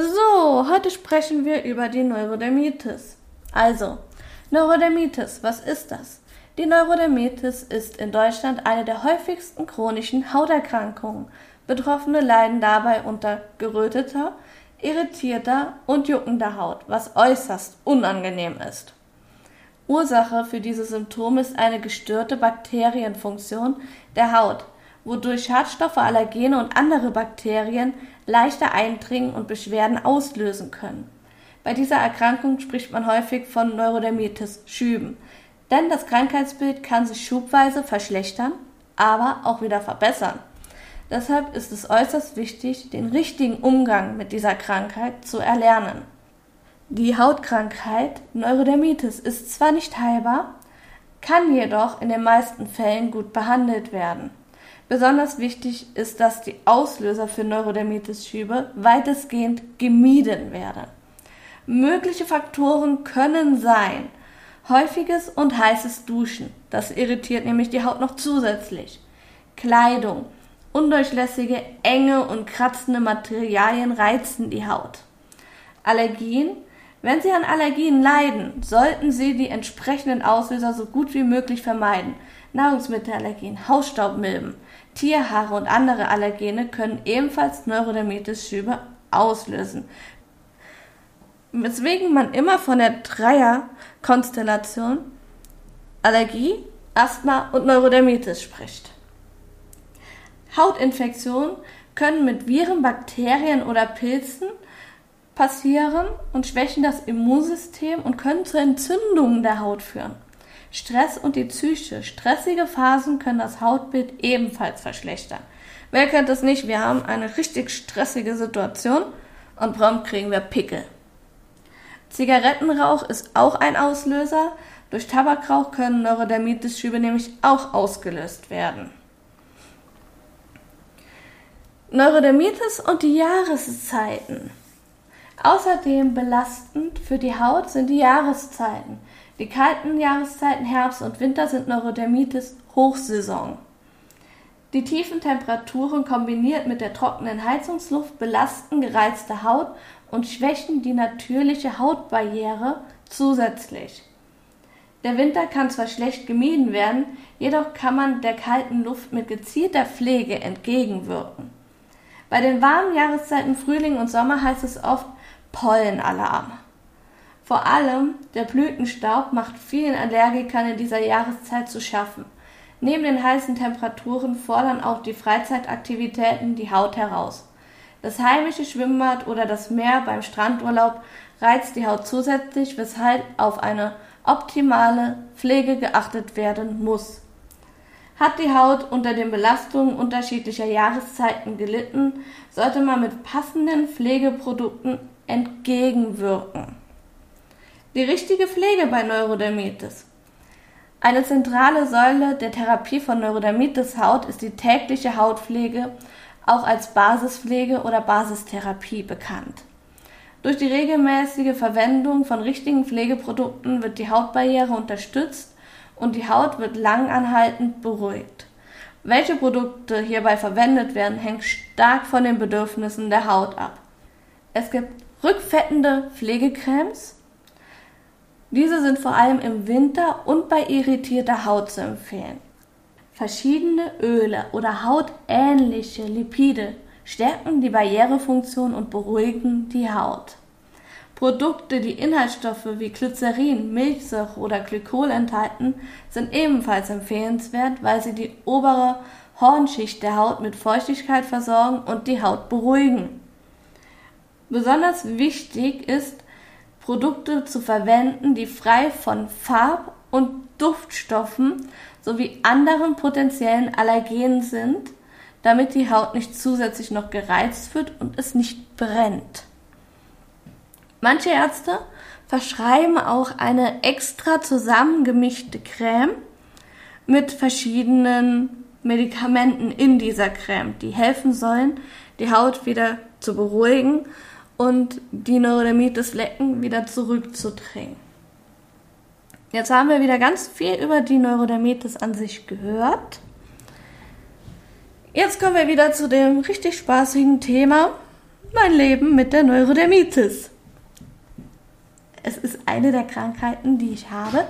So, heute sprechen wir über die Neurodermitis. Also, Neurodermitis, was ist das? Die Neurodermitis ist in Deutschland eine der häufigsten chronischen Hauterkrankungen. Betroffene leiden dabei unter geröteter, irritierter und juckender Haut, was äußerst unangenehm ist. Ursache für diese Symptome ist eine gestörte Bakterienfunktion der Haut, wodurch Schadstoffe, Allergene und andere Bakterien leichter eindringen und Beschwerden auslösen können. Bei dieser Erkrankung spricht man häufig von Neurodermitis, Schüben, denn das Krankheitsbild kann sich schubweise verschlechtern, aber auch wieder verbessern. Deshalb ist es äußerst wichtig, den richtigen Umgang mit dieser Krankheit zu erlernen. Die Hautkrankheit Neurodermitis ist zwar nicht heilbar, kann jedoch in den meisten Fällen gut behandelt werden. Besonders wichtig ist, dass die Auslöser für Neurodermitis-Schübe weitestgehend gemieden werden. Mögliche Faktoren können sein häufiges und heißes Duschen, das irritiert nämlich die Haut noch zusätzlich, Kleidung, undurchlässige, enge und kratzende Materialien reizen die Haut, Allergien, wenn Sie an Allergien leiden, sollten Sie die entsprechenden Auslöser so gut wie möglich vermeiden. Nahrungsmittelallergien, Hausstaubmilben, Tierhaare und andere Allergene können ebenfalls Neurodermitis-Schübe auslösen. Weswegen man immer von der Dreierkonstellation Allergie, Asthma und Neurodermitis spricht. Hautinfektionen können mit Viren, Bakterien oder Pilzen passieren und schwächen das Immunsystem und können zu Entzündungen der Haut führen. Stress und die Psyche. Stressige Phasen können das Hautbild ebenfalls verschlechtern. Wer kennt das nicht? Wir haben eine richtig stressige Situation und prompt kriegen wir Pickel. Zigarettenrauch ist auch ein Auslöser. Durch Tabakrauch können Neurodermitis-Schübe nämlich auch ausgelöst werden. Neurodermitis und die Jahreszeiten. Außerdem belastend für die Haut sind die Jahreszeiten. Die kalten Jahreszeiten Herbst und Winter sind Neurodermitis Hochsaison. Die tiefen Temperaturen kombiniert mit der trockenen Heizungsluft belasten gereizte Haut und schwächen die natürliche Hautbarriere zusätzlich. Der Winter kann zwar schlecht gemieden werden, jedoch kann man der kalten Luft mit gezielter Pflege entgegenwirken. Bei den warmen Jahreszeiten Frühling und Sommer heißt es oft Pollenalarm. Vor allem der Blütenstaub macht vielen Allergikern in dieser Jahreszeit zu schaffen. Neben den heißen Temperaturen fordern auch die Freizeitaktivitäten die Haut heraus. Das heimische Schwimmbad oder das Meer beim Strandurlaub reizt die Haut zusätzlich, weshalb auf eine optimale Pflege geachtet werden muss. Hat die Haut unter den Belastungen unterschiedlicher Jahreszeiten gelitten, sollte man mit passenden Pflegeprodukten entgegenwirken. Die richtige Pflege bei Neurodermitis. Eine zentrale Säule der Therapie von Neurodermitis-Haut ist die tägliche Hautpflege, auch als Basispflege oder Basistherapie bekannt. Durch die regelmäßige Verwendung von richtigen Pflegeprodukten wird die Hautbarriere unterstützt und die Haut wird langanhaltend beruhigt. Welche Produkte hierbei verwendet werden, hängt stark von den Bedürfnissen der Haut ab. Es gibt rückfettende Pflegecremes. Diese sind vor allem im Winter und bei irritierter Haut zu empfehlen. Verschiedene Öle oder hautähnliche Lipide stärken die Barrierefunktion und beruhigen die Haut. Produkte, die Inhaltsstoffe wie Glycerin, Milchsäure oder Glykol enthalten, sind ebenfalls empfehlenswert, weil sie die obere Hornschicht der Haut mit Feuchtigkeit versorgen und die Haut beruhigen. Besonders wichtig ist, Produkte zu verwenden, die frei von Farb- und Duftstoffen sowie anderen potenziellen Allergenen sind, damit die Haut nicht zusätzlich noch gereizt wird und es nicht brennt. Manche Ärzte verschreiben auch eine extra zusammengemischte Creme mit verschiedenen Medikamenten in dieser Creme, die helfen sollen, die Haut wieder zu beruhigen und die Neurodermitis-Lecken wieder zurückzudrängen. Jetzt haben wir wieder ganz viel über die Neurodermitis an sich gehört. Jetzt kommen wir wieder zu dem richtig spaßigen Thema mein Leben mit der Neurodermitis. Es ist eine der Krankheiten, die ich habe,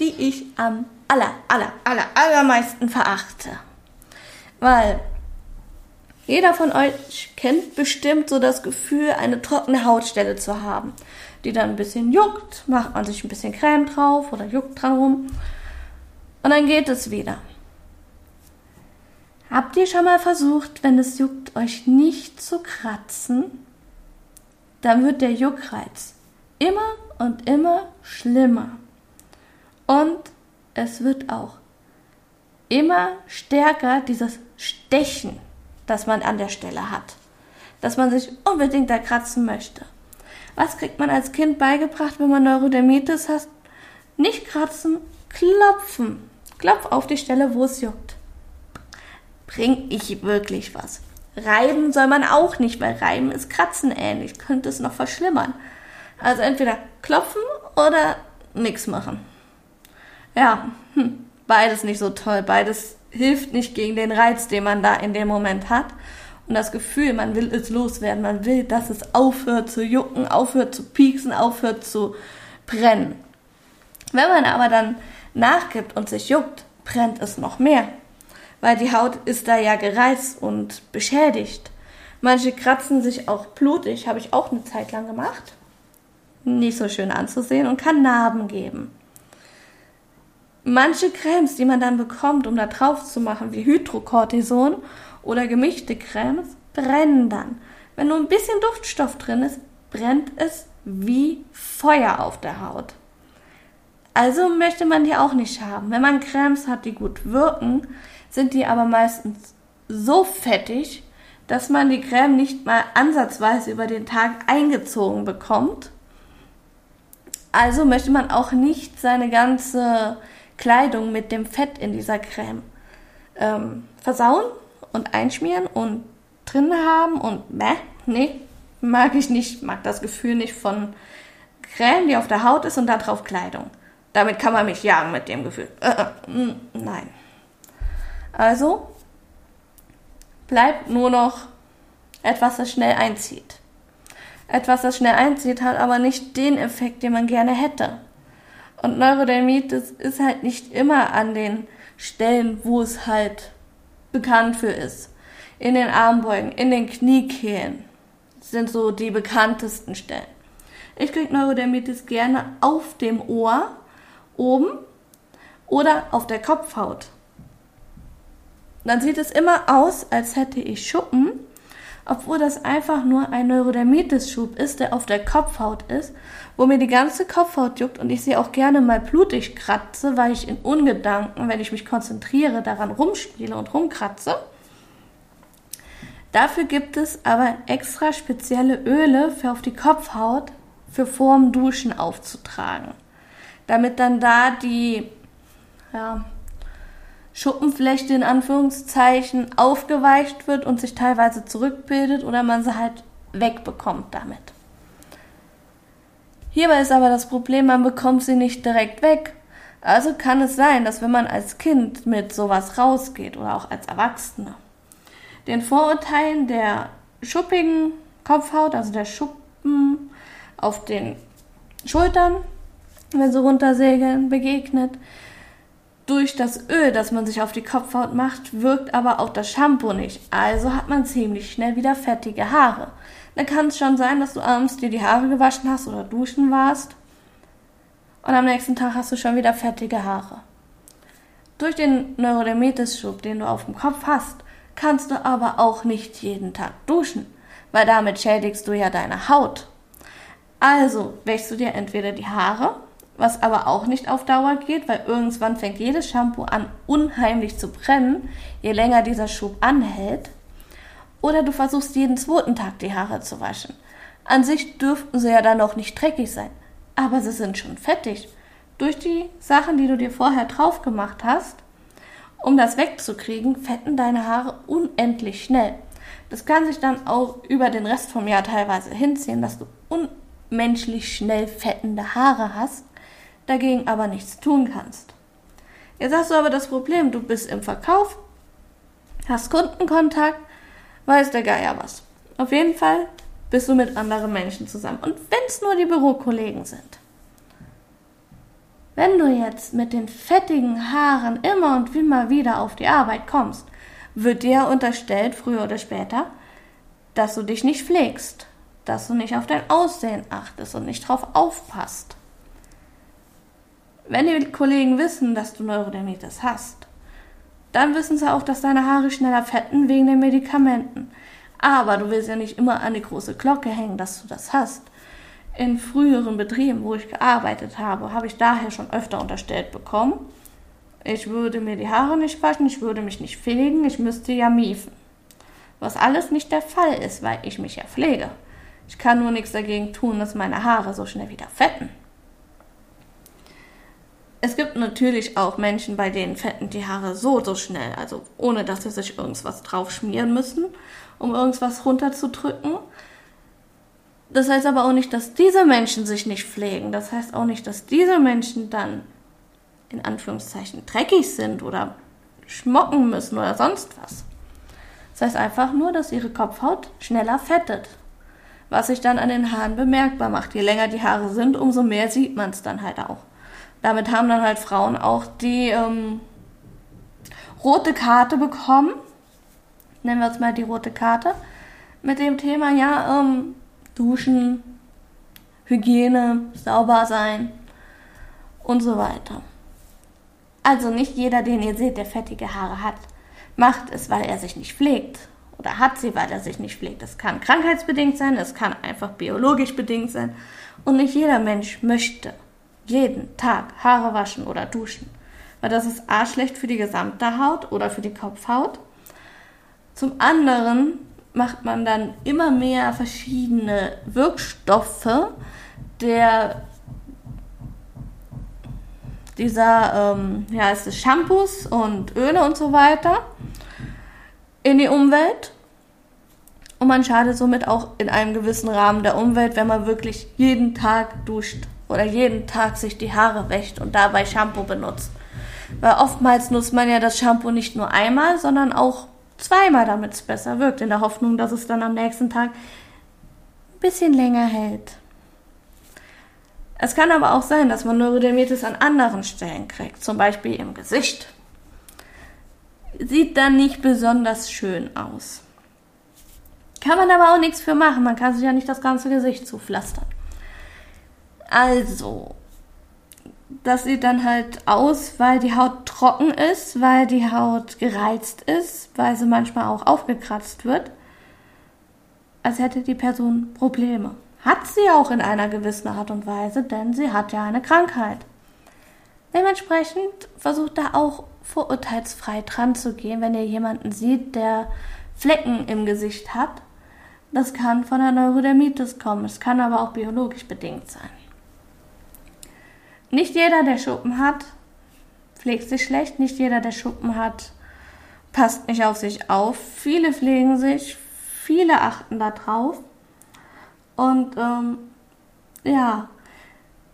die ich am aller, aller, aller, allermeisten verachte. Weil jeder von euch kennt bestimmt so das Gefühl, eine trockene Hautstelle zu haben, die dann ein bisschen juckt, macht man sich ein bisschen Creme drauf oder juckt dran rum und dann geht es wieder. Habt ihr schon mal versucht, wenn es juckt, euch nicht zu kratzen? Dann wird der Juckreiz immer und immer schlimmer. Und es wird auch immer stärker dieses Stechen, das man an der Stelle hat. Dass man sich unbedingt da kratzen möchte. Was kriegt man als Kind beigebracht, wenn man Neurodermitis hat? Nicht kratzen, klopfen. Klopf auf die Stelle, wo es juckt bringe ich wirklich was. Reiben soll man auch nicht, weil Reiben ist Kratzen ähnlich, könnte es noch verschlimmern. Also entweder klopfen oder nichts machen. Ja, hm, beides nicht so toll, beides hilft nicht gegen den Reiz, den man da in dem Moment hat. Und das Gefühl, man will es loswerden, man will, dass es aufhört zu jucken, aufhört zu pieksen, aufhört zu brennen. Wenn man aber dann nachgibt und sich juckt, brennt es noch mehr weil die Haut ist da ja gereizt und beschädigt. Manche kratzen sich auch blutig, habe ich auch eine Zeit lang gemacht. Nicht so schön anzusehen und kann Narben geben. Manche Cremes, die man dann bekommt, um da drauf zu machen, wie Hydrocortison oder gemischte Cremes, brennen dann. Wenn nur ein bisschen Duftstoff drin ist, brennt es wie Feuer auf der Haut. Also möchte man die auch nicht haben. Wenn man Cremes hat, die gut wirken, sind die aber meistens so fettig, dass man die Creme nicht mal ansatzweise über den Tag eingezogen bekommt. Also möchte man auch nicht seine ganze Kleidung mit dem Fett in dieser Creme ähm, versauen und einschmieren und drin haben und meh, nee, mag ich nicht, mag das Gefühl nicht von Creme, die auf der Haut ist und da drauf Kleidung. Damit kann man mich jagen mit dem Gefühl. Äh, äh, nein. Also bleibt nur noch etwas, das schnell einzieht. Etwas, das schnell einzieht, hat aber nicht den Effekt, den man gerne hätte. Und Neurodermitis ist halt nicht immer an den Stellen, wo es halt bekannt für ist. In den Armbeugen, in den Kniekehlen sind so die bekanntesten Stellen. Ich kriege Neurodermitis gerne auf dem Ohr, oben oder auf der Kopfhaut dann sieht es immer aus, als hätte ich Schuppen, obwohl das einfach nur ein Neurodermitis-Schub ist, der auf der Kopfhaut ist, wo mir die ganze Kopfhaut juckt und ich sie auch gerne mal blutig kratze, weil ich in Ungedanken, wenn ich mich konzentriere, daran rumspiele und rumkratze. Dafür gibt es aber extra spezielle Öle für auf die Kopfhaut für vorm Duschen aufzutragen, damit dann da die ja, Schuppenflechte in Anführungszeichen aufgeweicht wird und sich teilweise zurückbildet oder man sie halt wegbekommt damit. Hierbei ist aber das Problem, man bekommt sie nicht direkt weg. Also kann es sein, dass wenn man als Kind mit sowas rausgeht oder auch als Erwachsener, den Vorurteilen der schuppigen Kopfhaut, also der Schuppen auf den Schultern, wenn sie runtersegeln, begegnet, durch das Öl, das man sich auf die Kopfhaut macht, wirkt aber auch das Shampoo nicht. Also hat man ziemlich schnell wieder fettige Haare. Dann kann es schon sein, dass du abends dir die Haare gewaschen hast oder duschen warst und am nächsten Tag hast du schon wieder fettige Haare. Durch den Neurodermitis-Schub, den du auf dem Kopf hast, kannst du aber auch nicht jeden Tag duschen, weil damit schädigst du ja deine Haut. Also wäschst du dir entweder die Haare was aber auch nicht auf Dauer geht, weil irgendwann fängt jedes Shampoo an unheimlich zu brennen, je länger dieser Schub anhält. Oder du versuchst jeden zweiten Tag die Haare zu waschen. An sich dürften sie ja dann noch nicht dreckig sein, aber sie sind schon fettig. Durch die Sachen, die du dir vorher drauf gemacht hast, um das wegzukriegen, fetten deine Haare unendlich schnell. Das kann sich dann auch über den Rest vom Jahr teilweise hinziehen, dass du unmenschlich schnell fettende Haare hast dagegen aber nichts tun kannst. Jetzt hast du aber das Problem, du bist im Verkauf, hast Kundenkontakt, weiß der Geier was. Auf jeden Fall bist du mit anderen Menschen zusammen. Und wenn es nur die Bürokollegen sind. Wenn du jetzt mit den fettigen Haaren immer und immer wieder auf die Arbeit kommst, wird dir unterstellt, früher oder später, dass du dich nicht pflegst, dass du nicht auf dein Aussehen achtest und nicht drauf aufpasst. Wenn die Kollegen wissen, dass du Neurodermitis hast, dann wissen sie auch, dass deine Haare schneller fetten wegen den Medikamenten. Aber du willst ja nicht immer an die große Glocke hängen, dass du das hast. In früheren Betrieben, wo ich gearbeitet habe, habe ich daher schon öfter unterstellt bekommen, ich würde mir die Haare nicht waschen, ich würde mich nicht pflegen, ich müsste ja miefen. Was alles nicht der Fall ist, weil ich mich ja pflege. Ich kann nur nichts dagegen tun, dass meine Haare so schnell wieder fetten. Es gibt natürlich auch Menschen, bei denen fetten die Haare so, so schnell, also ohne dass sie sich irgendwas drauf schmieren müssen, um irgendwas runterzudrücken. Das heißt aber auch nicht, dass diese Menschen sich nicht pflegen. Das heißt auch nicht, dass diese Menschen dann in Anführungszeichen dreckig sind oder schmocken müssen oder sonst was. Das heißt einfach nur, dass ihre Kopfhaut schneller fettet, was sich dann an den Haaren bemerkbar macht. Je länger die Haare sind, umso mehr sieht man es dann halt auch. Damit haben dann halt Frauen auch die ähm, rote Karte bekommen. Nennen wir es mal die rote Karte. Mit dem Thema, ja, ähm, duschen, Hygiene, sauber sein und so weiter. Also nicht jeder, den ihr seht, der fettige Haare hat, macht es, weil er sich nicht pflegt. Oder hat sie, weil er sich nicht pflegt. Das kann krankheitsbedingt sein, es kann einfach biologisch bedingt sein. Und nicht jeder Mensch möchte jeden Tag Haare waschen oder duschen. Weil das ist A schlecht für die gesamte Haut oder für die Kopfhaut. Zum anderen macht man dann immer mehr verschiedene Wirkstoffe der dieser, ähm, ja, es Shampoos und Öle und so weiter in die Umwelt. Und man schadet somit auch in einem gewissen Rahmen der Umwelt, wenn man wirklich jeden Tag duscht oder jeden Tag sich die Haare wäscht und dabei Shampoo benutzt. Weil oftmals nutzt man ja das Shampoo nicht nur einmal, sondern auch zweimal, damit es besser wirkt, in der Hoffnung, dass es dann am nächsten Tag ein bisschen länger hält. Es kann aber auch sein, dass man Neurodermitis an anderen Stellen kriegt, zum Beispiel im Gesicht. Sieht dann nicht besonders schön aus. Kann man aber auch nichts für machen, man kann sich ja nicht das ganze Gesicht zupflastern. Also, das sieht dann halt aus, weil die Haut trocken ist, weil die Haut gereizt ist, weil sie manchmal auch aufgekratzt wird, als hätte die Person Probleme. Hat sie auch in einer gewissen Art und Weise, denn sie hat ja eine Krankheit. Dementsprechend versucht da auch vorurteilsfrei dran zu gehen, wenn ihr jemanden sieht, der Flecken im Gesicht hat. Das kann von der Neurodermitis kommen, es kann aber auch biologisch bedingt sein. Nicht jeder, der Schuppen hat, pflegt sich schlecht. Nicht jeder, der Schuppen hat, passt nicht auf sich auf. Viele pflegen sich, viele achten da drauf. Und ähm, ja,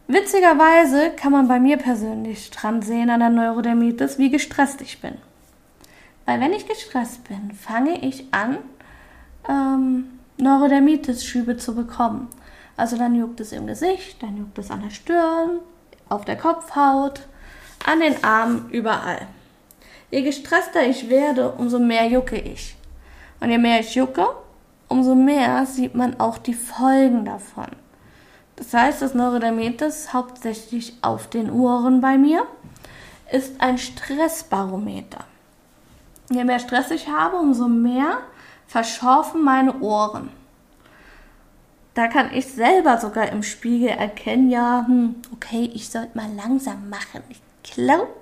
witzigerweise kann man bei mir persönlich dran sehen an der Neurodermitis, wie gestresst ich bin. Weil wenn ich gestresst bin, fange ich an, ähm, Neurodermitis-Schübe zu bekommen. Also dann juckt es im Gesicht, dann juckt es an der Stirn, auf der Kopfhaut, an den Armen, überall. Je gestresster ich werde, umso mehr jucke ich. Und je mehr ich jucke, umso mehr sieht man auch die Folgen davon. Das heißt, das Neurodermitis hauptsächlich auf den Ohren bei mir ist ein Stressbarometer. Je mehr Stress ich habe, umso mehr verschorfen meine Ohren da kann ich selber sogar im Spiegel erkennen, ja, hm, okay, ich sollte mal langsam machen. Ich glaube,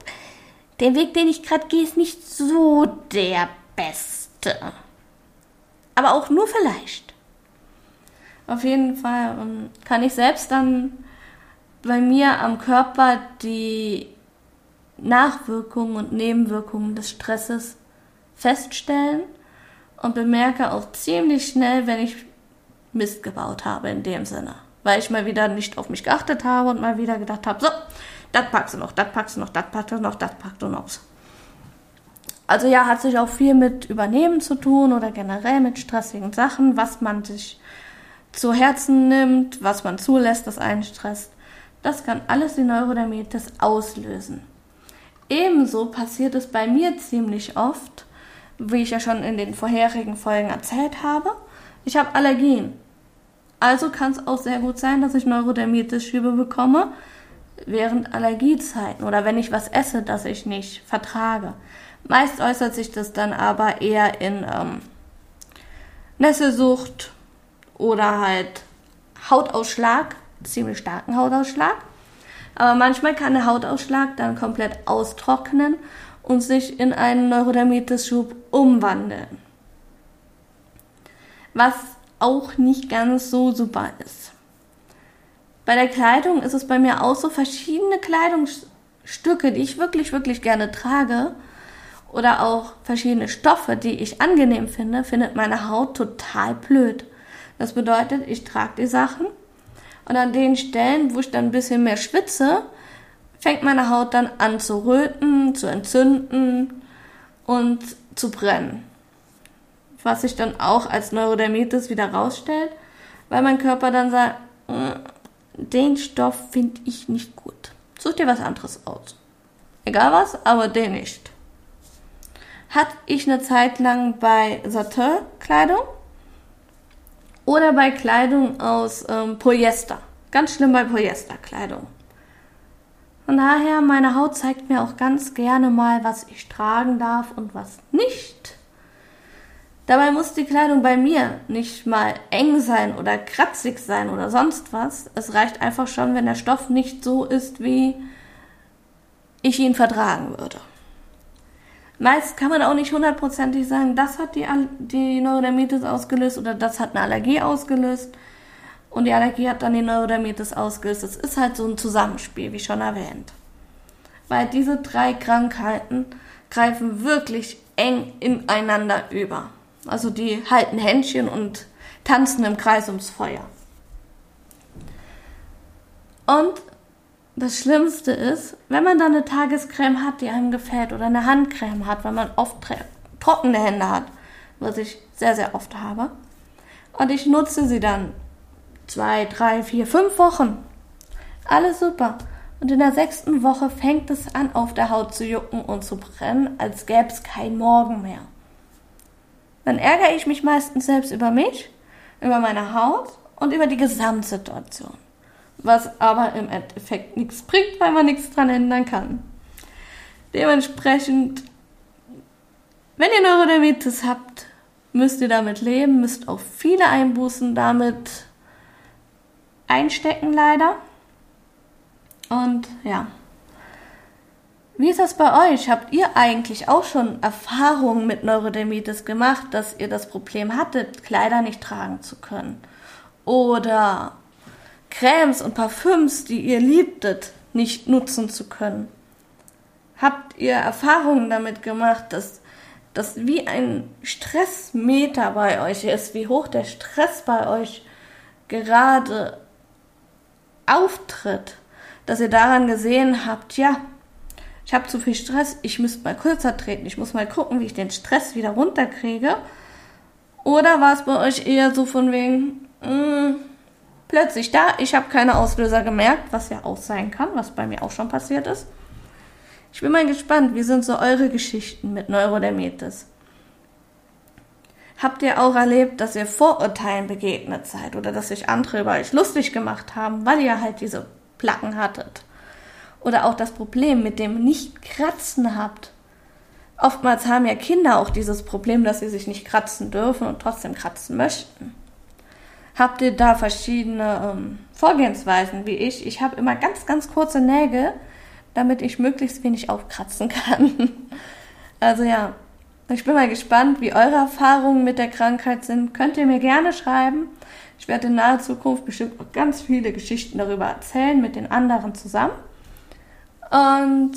der Weg, den ich gerade gehe, ist nicht so der beste. Aber auch nur vielleicht. Auf jeden Fall ähm, kann ich selbst dann bei mir am Körper die Nachwirkungen und Nebenwirkungen des Stresses feststellen und bemerke auch ziemlich schnell, wenn ich Mist gebaut habe in dem Sinne. Weil ich mal wieder nicht auf mich geachtet habe und mal wieder gedacht habe, so, das packst du noch, das packst du noch, das packst du noch, das packst du noch. Also ja, hat sich auch viel mit Übernehmen zu tun oder generell mit stressigen Sachen, was man sich zu Herzen nimmt, was man zulässt, das einen stresst. Das kann alles die Neurodermitis auslösen. Ebenso passiert es bei mir ziemlich oft, wie ich ja schon in den vorherigen Folgen erzählt habe. Ich habe Allergien. Also kann es auch sehr gut sein, dass ich Neurodermitis-Schübe bekomme während Allergiezeiten oder wenn ich was esse, das ich nicht vertrage. Meist äußert sich das dann aber eher in ähm, Nesselsucht oder halt Hautausschlag, ziemlich starken Hautausschlag. Aber manchmal kann der Hautausschlag dann komplett austrocknen und sich in einen Neurodermitis-Schub umwandeln. Was auch nicht ganz so super ist. Bei der Kleidung ist es bei mir auch so verschiedene Kleidungsstücke, die ich wirklich, wirklich gerne trage oder auch verschiedene Stoffe, die ich angenehm finde, findet meine Haut total blöd. Das bedeutet, ich trage die Sachen und an den Stellen, wo ich dann ein bisschen mehr schwitze, fängt meine Haut dann an zu röten, zu entzünden und zu brennen. Was sich dann auch als Neurodermitis wieder rausstellt, weil mein Körper dann sagt, mm, den Stoff finde ich nicht gut. Such dir was anderes aus. Egal was, aber den nicht. Hatte ich eine Zeit lang bei Satin-Kleidung oder bei Kleidung aus ähm, Polyester. Ganz schlimm bei Polyesterkleidung. Von daher, meine Haut zeigt mir auch ganz gerne mal, was ich tragen darf und was nicht. Dabei muss die Kleidung bei mir nicht mal eng sein oder kratzig sein oder sonst was. Es reicht einfach schon, wenn der Stoff nicht so ist, wie ich ihn vertragen würde. Meist kann man auch nicht hundertprozentig sagen, das hat die, die Neurodermitis ausgelöst oder das hat eine Allergie ausgelöst und die Allergie hat dann die Neurodermitis ausgelöst. Es ist halt so ein Zusammenspiel, wie schon erwähnt. Weil diese drei Krankheiten greifen wirklich eng ineinander über. Also die halten Händchen und tanzen im Kreis ums Feuer. Und das Schlimmste ist, wenn man dann eine Tagescreme hat, die einem gefällt, oder eine Handcreme hat, weil man oft trockene Hände hat, was ich sehr, sehr oft habe. Und ich nutze sie dann zwei, drei, vier, fünf Wochen. Alles super. Und in der sechsten Woche fängt es an, auf der Haut zu jucken und zu brennen, als gäbe es kein Morgen mehr dann ärgere ich mich meistens selbst über mich, über meine Haut und über die Gesamtsituation. Was aber im Endeffekt nichts bringt, weil man nichts dran ändern kann. Dementsprechend, wenn ihr Neurodermitis habt, müsst ihr damit leben, müsst auch viele Einbußen damit einstecken, leider. Und ja. Wie ist das bei euch? Habt ihr eigentlich auch schon Erfahrungen mit Neurodermitis gemacht, dass ihr das Problem hattet, Kleider nicht tragen zu können? Oder Cremes und Parfüms, die ihr liebtet, nicht nutzen zu können? Habt ihr Erfahrungen damit gemacht, dass das wie ein Stressmeter bei euch ist, wie hoch der Stress bei euch gerade auftritt, dass ihr daran gesehen habt, ja, ich habe zu viel Stress, ich müsste mal kürzer treten, ich muss mal gucken, wie ich den Stress wieder runterkriege. Oder war es bei euch eher so von wegen, mh, mm, plötzlich da, ich habe keine Auslöser gemerkt, was ja auch sein kann, was bei mir auch schon passiert ist. Ich bin mal gespannt, wie sind so eure Geschichten mit Neurodermitis? Habt ihr auch erlebt, dass ihr Vorurteilen begegnet seid oder dass sich andere über euch lustig gemacht haben, weil ihr halt diese Placken hattet? Oder auch das Problem mit dem Nicht-Kratzen habt. Oftmals haben ja Kinder auch dieses Problem, dass sie sich nicht kratzen dürfen und trotzdem kratzen möchten. Habt ihr da verschiedene ähm, Vorgehensweisen wie ich? Ich habe immer ganz, ganz kurze Nägel, damit ich möglichst wenig aufkratzen kann. also ja, ich bin mal gespannt, wie eure Erfahrungen mit der Krankheit sind. Könnt ihr mir gerne schreiben. Ich werde in naher Zukunft bestimmt ganz viele Geschichten darüber erzählen mit den anderen zusammen. Und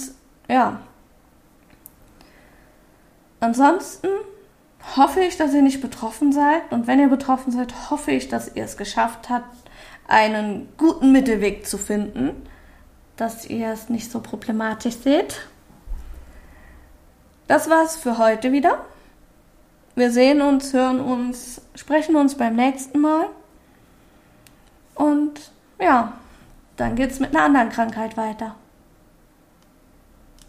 ja. Ansonsten hoffe ich, dass ihr nicht betroffen seid. Und wenn ihr betroffen seid, hoffe ich, dass ihr es geschafft habt, einen guten Mittelweg zu finden, dass ihr es nicht so problematisch seht. Das war's für heute wieder. Wir sehen uns, hören uns, sprechen uns beim nächsten Mal. ja, dann geht's mit einer anderen Krankheit weiter.